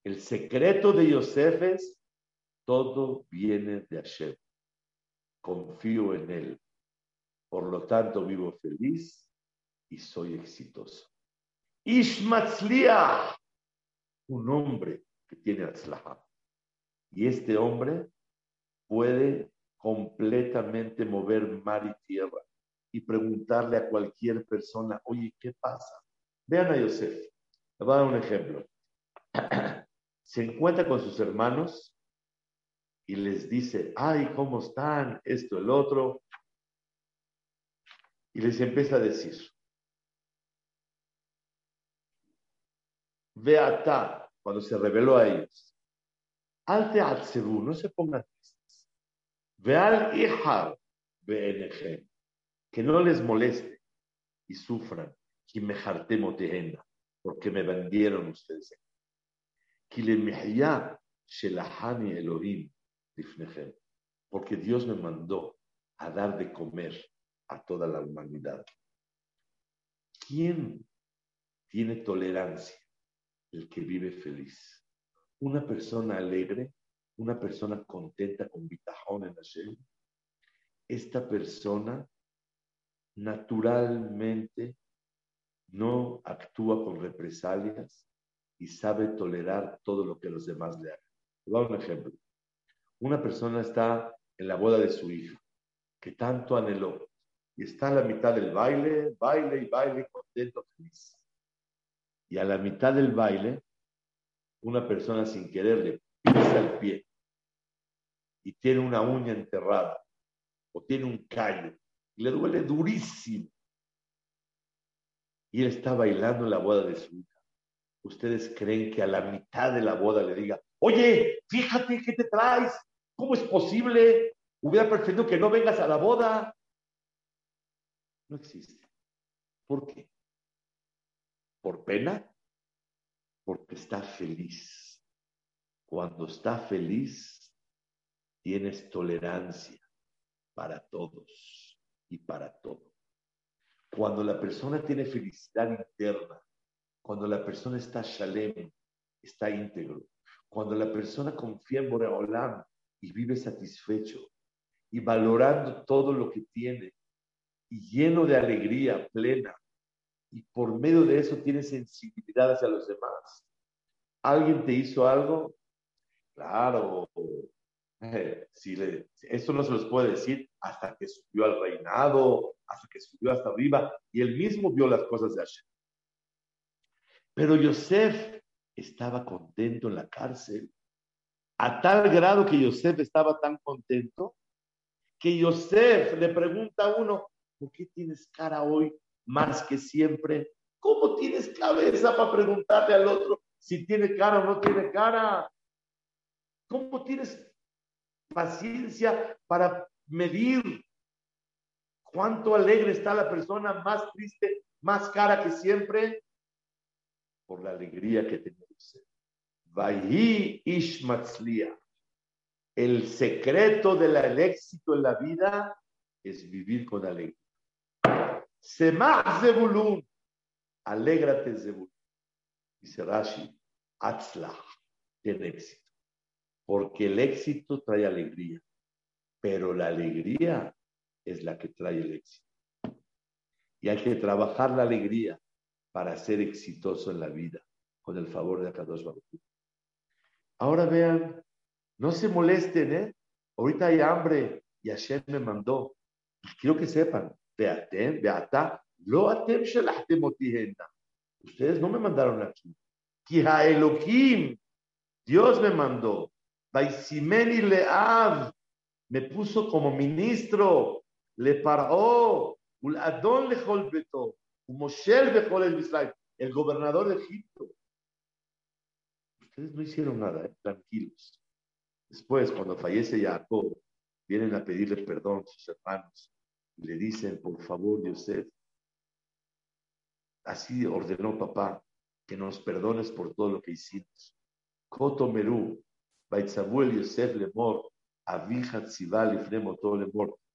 El secreto de Yosef es, todo viene de Hashem. Confío en Él. Por lo tanto, vivo feliz y soy exitoso. Ishmatzliah, un hombre que tiene Atzlaha. Y este hombre puede completamente mover mar y tierra y preguntarle a cualquier persona, oye, ¿qué pasa? Vean a Yosef, le voy a dar un ejemplo. (clears throat) Se encuentra con sus hermanos y les dice, ay, ¿cómo están? Esto, el otro. Y les empieza a decir, ve a cuando se reveló a ellos, alte atzeru, no se pongan Veal hija que no les moleste y sufran, que me porque me vendieron ustedes. Elohim porque Dios me mandó a dar de comer a toda la humanidad. ¿Quién tiene tolerancia? El que vive feliz. Una persona alegre una persona contenta con bitajón en Hashem, esta persona naturalmente no actúa con represalias y sabe tolerar todo lo que los demás le hagan. Voy a un ejemplo. Una persona está en la boda de su hija, que tanto anheló, y está a la mitad del baile, baile y baile, contento, feliz. Y a la mitad del baile, una persona sin querer le pisa el pie y tiene una uña enterrada o tiene un callo le duele durísimo. Y él está bailando en la boda de su hija. ¿Ustedes creen que a la mitad de la boda le diga, oye, fíjate qué te traes? ¿Cómo es posible? Hubiera preferido que no vengas a la boda. No existe. ¿Por qué? ¿Por pena? Porque está feliz. Cuando está feliz, tienes tolerancia para todos y para todo. Cuando la persona tiene felicidad interna, cuando la persona está shalem, está íntegro, cuando la persona confía en Boreolam y vive satisfecho y valorando todo lo que tiene y lleno de alegría plena y por medio de eso tiene sensibilidad hacia los demás. ¿Alguien te hizo algo? Claro, (laughs) si le, esto no se los puede decir hasta que subió al reinado, hasta que subió hasta arriba, y él mismo vio las cosas de Hashem. Pero Yosef estaba contento en la cárcel, a tal grado que Yosef estaba tan contento, que Yosef le pregunta a uno, ¿por qué tienes cara hoy más que siempre? ¿Cómo tienes cabeza para preguntarle al otro si tiene cara o no tiene cara? ¿Cómo tienes paciencia para medir cuánto alegre está la persona, más triste, más cara que siempre? Por la alegría que tenía Yosef. Vayhi Ishmatzlia. El secreto del éxito en la vida es vivir con alegría. Semach Zebulun. Alégrate, Zebulun. Dice Rashi, Atzlach, tiene éxito. Porque el éxito trae alegría. Pero la alegría es la que trae el éxito. Y hay que trabajar la alegría para ser exitoso en la vida, con el favor de Akadosh Baruch Ahora vean, no se molesten, ¿eh? Ahorita hay hambre y Hashem me mandó. quiero que sepan, veatem, beata, lo atem Ustedes no me mandaron aquí. Kiha Elohim, Dios me mandó. Baisimeni Leav, me puso como ministro. Le paró. Ul Adon le beto. Moshel el. El gobernador de Egipto. Ustedes no hicieron nada, ¿eh? tranquilos. Después, cuando fallece Jacob, vienen a pedirle perdón a sus hermanos y le dicen, por favor, Yosef, así ordenó papá, que nos perdones por todo lo que hicimos. Koto Merú, Baitzabuel Yosef Lemor,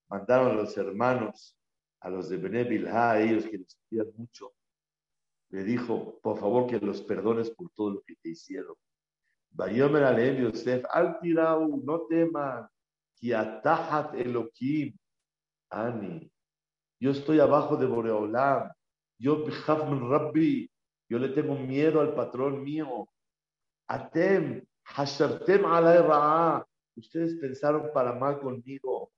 Mandaron a los hermanos, a los de Bene a ellos que les querían mucho, le dijo, por favor que los perdones por todo lo que te hicieron. Bayomer Aleem Yosef, al tirau, no teman, ki atahat Elohim, Ani, yo estoy abajo de Boreolam, yo Rabbi, yo le tengo miedo al patrón mío. Atem, hashartem alay ra'a, ustedes pensaron para mal conmigo,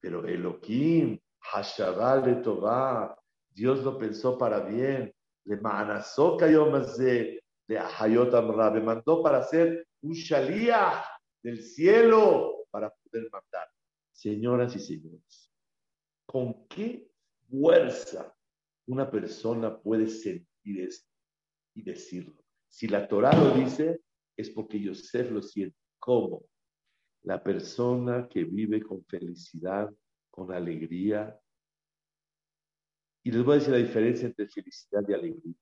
pero Elohim, hashabal tová, Dios lo pensó para bien. Le ma'anazó más de de Hayot Amra. Me mandó para ser un shalía del cielo para poder matar. Señoras y señores, ¿con qué fuerza una persona puede sentir esto y decirlo? Si la Torah lo dice, es porque Yosef lo siente. ¿Cómo? La persona que vive con felicidad, con alegría. Y les voy a decir la diferencia entre felicidad y alegría.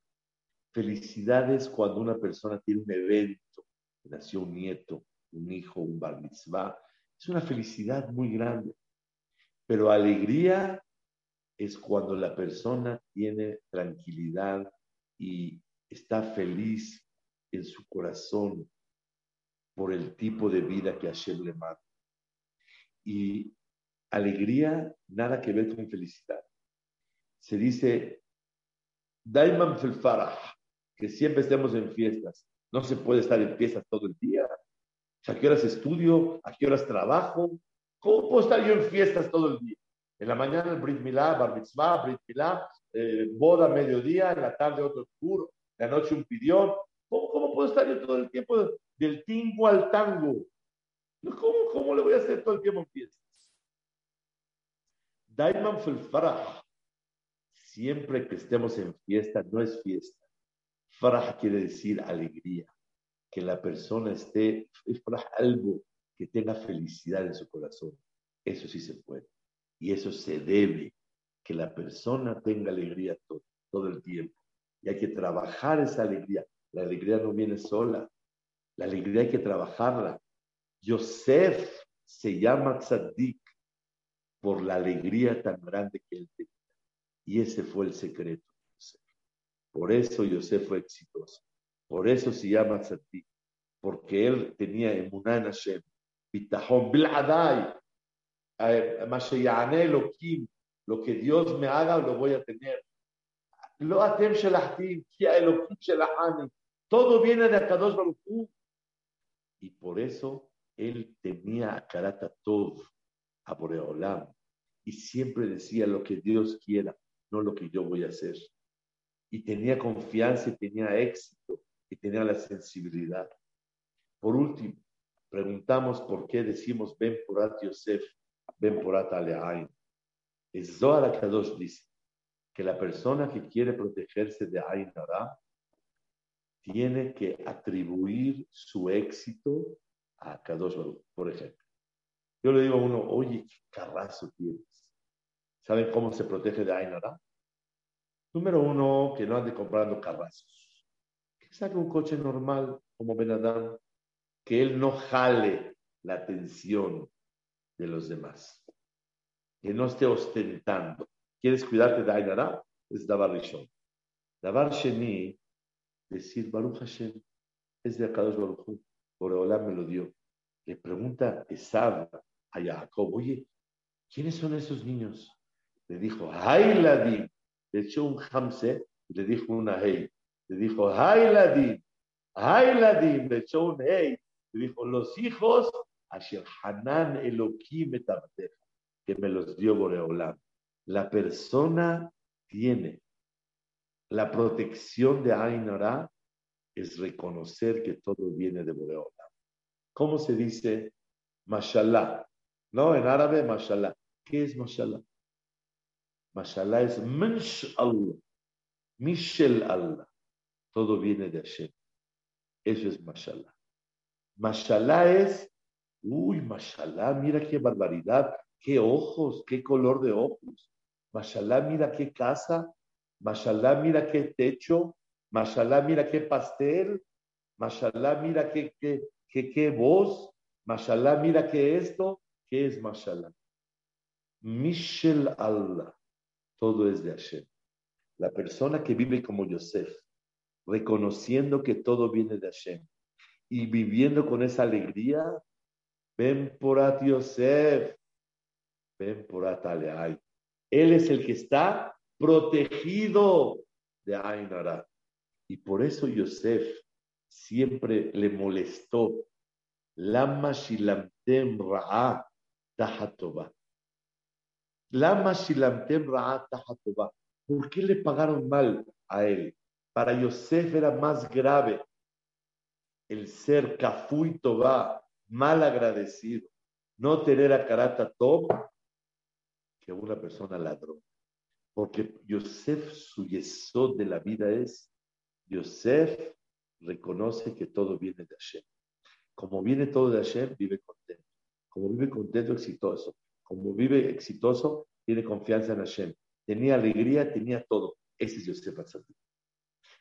Felicidades cuando una persona tiene un evento, nació un nieto, un hijo, un bar mitzvah. Es una felicidad muy grande. Pero alegría es cuando la persona tiene tranquilidad y está feliz en su corazón por el tipo de vida que Hashem le manda. Y alegría, nada que ver con felicidad. Se dice, Daiman fil que siempre estemos en fiestas. No se puede estar en fiestas todo el día. ¿A qué horas estudio? ¿A qué horas trabajo? ¿Cómo puedo estar yo en fiestas todo el día? En la mañana el Brit Milá, Bar Mitzvah, Brit Milá, eh, boda mediodía, en la tarde otro oscuro, en la noche un pidión. ¿Cómo, ¿Cómo, puedo estar yo todo el tiempo del tingo al tango? ¿Cómo, ¿Cómo le voy a hacer todo el tiempo en fiestas? Daiman fil Siempre que estemos en fiesta, no es fiesta Farah quiere decir alegría, que la persona esté, algo que tenga felicidad en su corazón. Eso sí se puede. Y eso se debe, que la persona tenga alegría todo, todo el tiempo. Y hay que trabajar esa alegría. La alegría no viene sola. La alegría hay que trabajarla. Yosef se llama Tzaddik por la alegría tan grande que él tenía. Y ese fue el secreto. Por eso Yosef fue exitoso. Por eso se llama Tzadik. Porque él tenía emuná en Hashem. Bitahom bil'adai. Elohim. Lo que Dios me haga lo voy a tener. Kia Elohim shelachani. Todo viene de Akadosh Baruch Y por eso él tenía a Karata Tov, a Boreolam, y siempre decía lo que Dios quiera, no lo que yo voy a hacer. Y tenía confianza y tenía éxito y tenía la sensibilidad. Por último, preguntamos por qué decimos Ben Porat Yosef, Ben Porat Aleain. Es Zohar Kadosh dice que la persona que quiere protegerse de Ain tiene que atribuir su éxito a Kadosh Baruch, por ejemplo. Yo le digo a uno, oye, qué carrazo tienes. ¿Saben cómo se protege de Ainara? Número uno, que no ande comprando carrazos. Que saque un coche normal como Benadán, que él no jale la atención de los demás. Que no esté ostentando. ¿Quieres cuidarte de Ainara? Es Dabar Rishon. Dabar Sheni, decir Baruch Hashem, es de Akadosh Baruch Boreolá me lo dio. Le pregunta Esab a Jacob, oye, ¿quiénes son esos niños? Le dijo, Hailadim. Le echó un hamse le dijo una hey. Le dijo, Hailadim. Hailadim. Le echó un hey. Le dijo, los hijos, Asher Hanan Elohim que me los dio Boreolam. La persona tiene la protección de Ainara es reconocer que todo viene de Boreolam. ¿Cómo se dice mashallah? No, en árabe mashallah. ¿Qué es mashallah? Mashallah es mensh Allah, Mishel Allah. Todo viene de Hashem. Eso es mashallah. Mashallah es, uy, mashallah, mira qué barbaridad, qué ojos, qué color de ojos. Mashallah, mira qué casa. Mashallah, mira qué techo. Mashallah, mira qué pastel. Mashallah, mira qué, qué, qué, qué voz. Mashallah, mira qué esto. ¿Qué es Mashallah? Mishel Allah. Todo es de Hashem. La persona que vive como Yosef, reconociendo que todo viene de Hashem y viviendo con esa alegría, ven por Yosef, ven por a Él es el que está protegido de Ainara. Y por eso Yosef siempre le molestó. Lama shilamtem ra'a tahatova. Lama shilamtem ra'a tahatova. ¿Por qué le pagaron mal a él? Para Yosef era más grave el ser kafui toba, mal agradecido, no tener a karata top que una persona ladrón. Porque Yosef, su yesod de la vida es Yosef reconoce que todo viene de Hashem. Como viene todo de Hashem, vive contento. Como vive contento, exitoso. Como vive exitoso, tiene confianza en Hashem. Tenía alegría, tenía todo. Ese es Yosef Atzadik.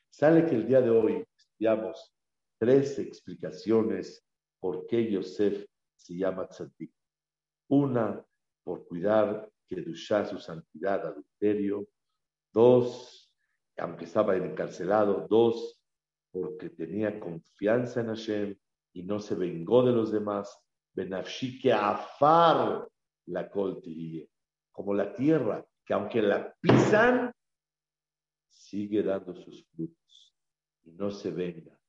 Sale que el día de hoy estudiamos tres explicaciones por qué Yosef se llama Tzadik. Una, por cuidar Kedushá, su santidad, adulterio. Dos, aunque estaba encarcelado, dos, porque tenía confianza en Hashem y no se vengó de los demás, Benafshi que afar la coltille, como la tierra, que aunque la pisan, sigue dando sus frutos y no se venga.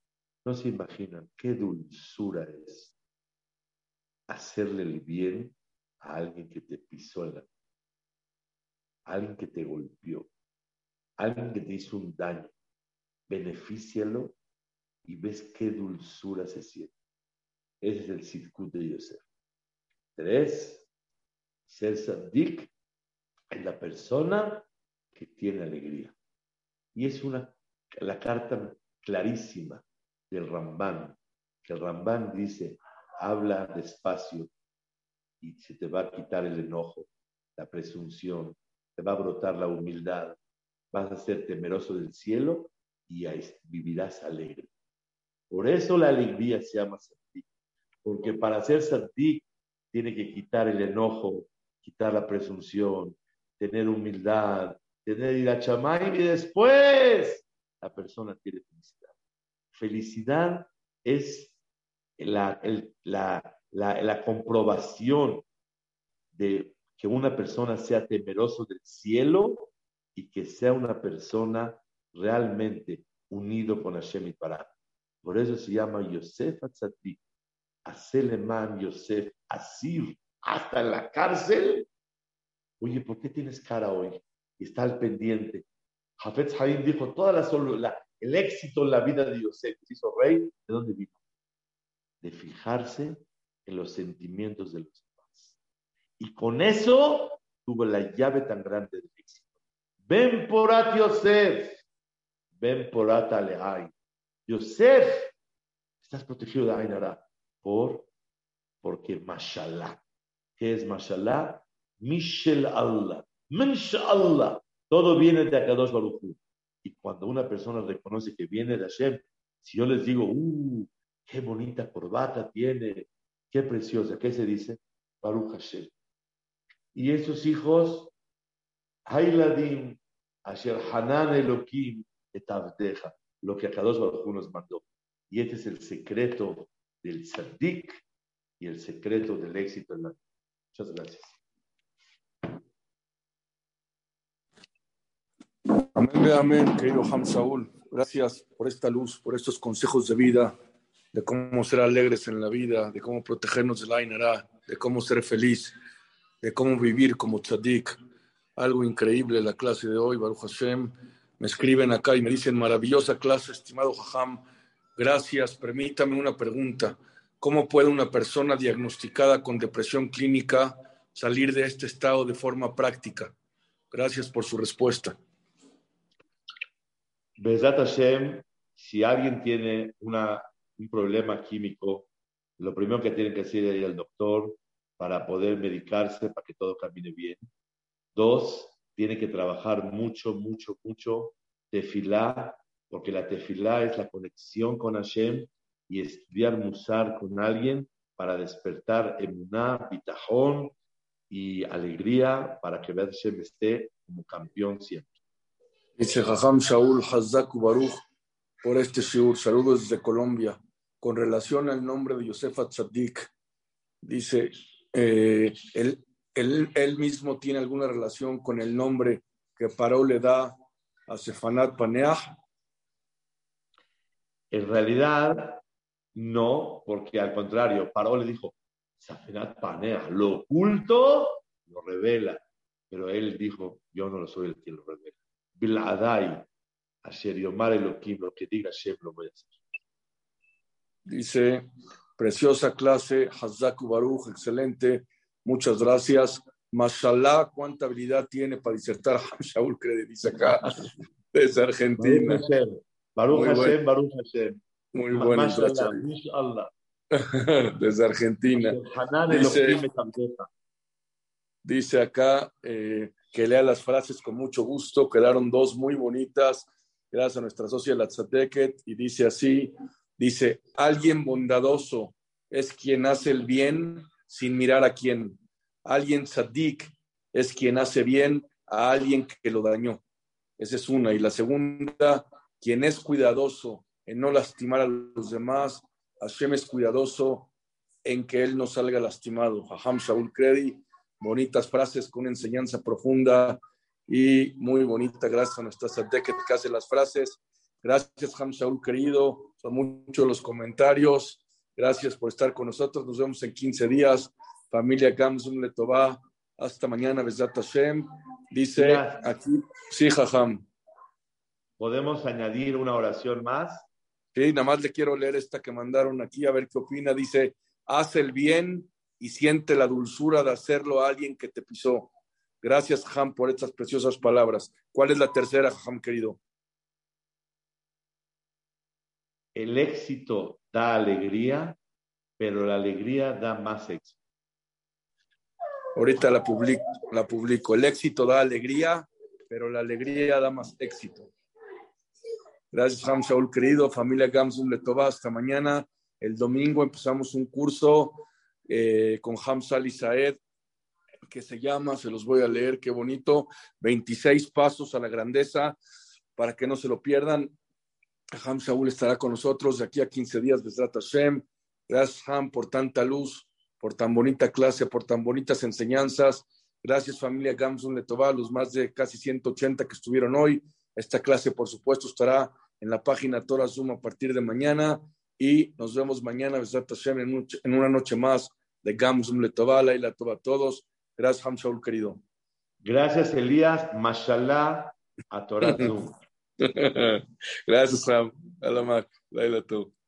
No se imaginan qué dulzura es hacerle el bien a alguien que te pisó en la alguien que te golpeó, alguien que te hizo un daño, benefícialo y ves qué dulzura se siente. Ese es el circuit de Yosef. Tres, ser sadik es la persona que tiene alegría. Y es una, la carta clarísima del Ramban, que el Ramban dice, habla despacio y se te va a quitar el enojo, la presunción, te va a brotar la humildad, vas a ser temeroso del cielo y vivirás alegre. Por eso la alegría se llama Santik, porque para ser Santik tiene que quitar el enojo, quitar la presunción, tener humildad, tener irachamay y después la persona tiene felicidad. Felicidad es la comprobación de que una persona sea temeroso del cielo y que sea una persona realmente unido con Hashem y Pará. Por eso se llama Yosef Atzadik. a Seleman Yosef Asir hasta la cárcel. Oye, ¿por qué tienes cara hoy? Está al pendiente. Jafet Haim dijo, toda la, el éxito en la vida de Yosef, que hizo rey, ¿de dónde vino? De fijarse en los sentimientos de los. Y con eso tuvo la llave tan grande del éxito. Ven por at Yosef, ven por at Alehai. Yosef, estás protegido de Ainara. ¿Por? Porque Mashallah. ¿Qué es Mashallah? Mishel Allah. Allah. Todo viene de Akadosh Baruch Y cuando una persona reconoce que viene de Hashem, si yo les digo, ¡uh! ¡Qué bonita corbata tiene! ¡Qué preciosa! ¿Qué se dice? Baruch Hashem. Y esos hijos, Hailadim, Asher Hanan Elohim, etavdeja, lo que Akadosh Baruch nos mandó. Y este es el secreto del tzaddik y el secreto del éxito en la vida. Muchas gracias. Amén, amén, querido Ham Saúl. Gracias por esta luz, por estos consejos de vida, de cómo ser alegres en la vida, de cómo protegernos del Ainara, de cómo ser feliz, de cómo vivir como tzadik. Algo increíble la clase de hoy, Baruch Hashem. Me escriben acá y me dicen, maravillosa clase, estimado Jajam. Gracias. Permítame una pregunta. ¿Cómo puede una persona diagnosticada con depresión clínica salir de este estado de forma práctica? Gracias por su respuesta. Besat Hashem, si alguien tiene un problema químico, lo primero que tiene que hacer es ir al doctor para poder medicarse, para que todo camine bien. Dos, tiene que trabajar mucho, mucho, mucho tefilá, porque la tefilá es la conexión con Hashem y estudiar musar con alguien para despertar emuná, bitajón y alegría para que Hashem esté como campeón siempre. Dice Jajam Shaul Hazaku Baruch por este shiur. Saludos desde Colombia. Con relación al nombre de Yosefa Tzadik, dice, eh, él, él, él, mismo tiene alguna relación con el nombre que Paró le da a Sefanat Paneah. En realidad, no, porque al contrario, Paró le dijo, Sefanat Paneah, lo oculto lo revela. Pero él dijo, yo no lo soy el que lo revela. Biladai, Asher Yomar Elohim, lo que diga Shem lo voy a hacer. Dice, preciosa clase, Hazaku Baruch, excelente, muchas gracias. Mashallah, cuánta habilidad tiene para disertar (laughs) Shaul Crede, dice acá, desde Argentina. Baruch Hashem, Baruch Hashem. Muy bueno. (laughs) Desde Argentina. Dice, dice acá, eh, que lea las frases con mucho gusto. Quedaron dos muy bonitas, gracias a nuestra socia Latzateket, y dice así, dice, alguien bondadoso es quien hace el bien sin mirar a quién. Alguien tzadik es quien hace bien a alguien que lo dañó. Esa es una. Y la segunda, quien es cuidadoso en no lastimar a los demás, Hashem es cuidadoso en que él no salga lastimado. Haham Shaul Kredi bonitas frases con enseñanza profunda y muy bonita. Gracias a nuestra Sadeket que hace las frases. Gracias, Ham Shaul, querido. Son muchos los comentarios. Gracias por estar con nosotros. Nos vemos en 15 días. Familia Gamsum Letová. Hasta mañana, Besat Hashem. Dice aquí, sí, Jajam. ¿Podemos añadir una oración más? Sí, nada más le quiero leer esta que mandaron aquí, a ver qué opina. Dice, haz el bien y siente la dulzura de hacerlo a alguien que te pisó. Gracias, Ham, por estas preciosas palabras. ¿Cuál es la tercera, Ham, querido? El éxito da alegría, pero la alegría da más éxito. Ahorita la publico, la publico. El éxito da alegría, pero la alegría da más éxito. Gracias, Ham Shaul, querido. Familia Gamsum Letová, hasta mañana. El domingo empezamos un curso eh, con Hamza Saed, que se llama, se los voy a leer, qué bonito, 26 pasos a la grandeza, para que no se lo pierdan. Ham Shaul estará con nosotros de aquí a 15 días, Besrat Hashem. Gracias, Ham, por tanta luz, por tan bonita clase, por tan bonitas enseñanzas. Gracias, familia Gamsun Letová, los más de casi 180 que estuvieron hoy. Esta clase, por supuesto, estará en la página Torah Zoom a partir de mañana. y nos vemos mañana Besat Hashem, en, un- en una noche más de Gamsum Letová, Laila Tova a todos. Gracias, Ham Shaul, querido. Gracias, Elías. Mashallah a Torah Zoom. (laughs) גלעד אסחם, אהלן מק, לילה טוב.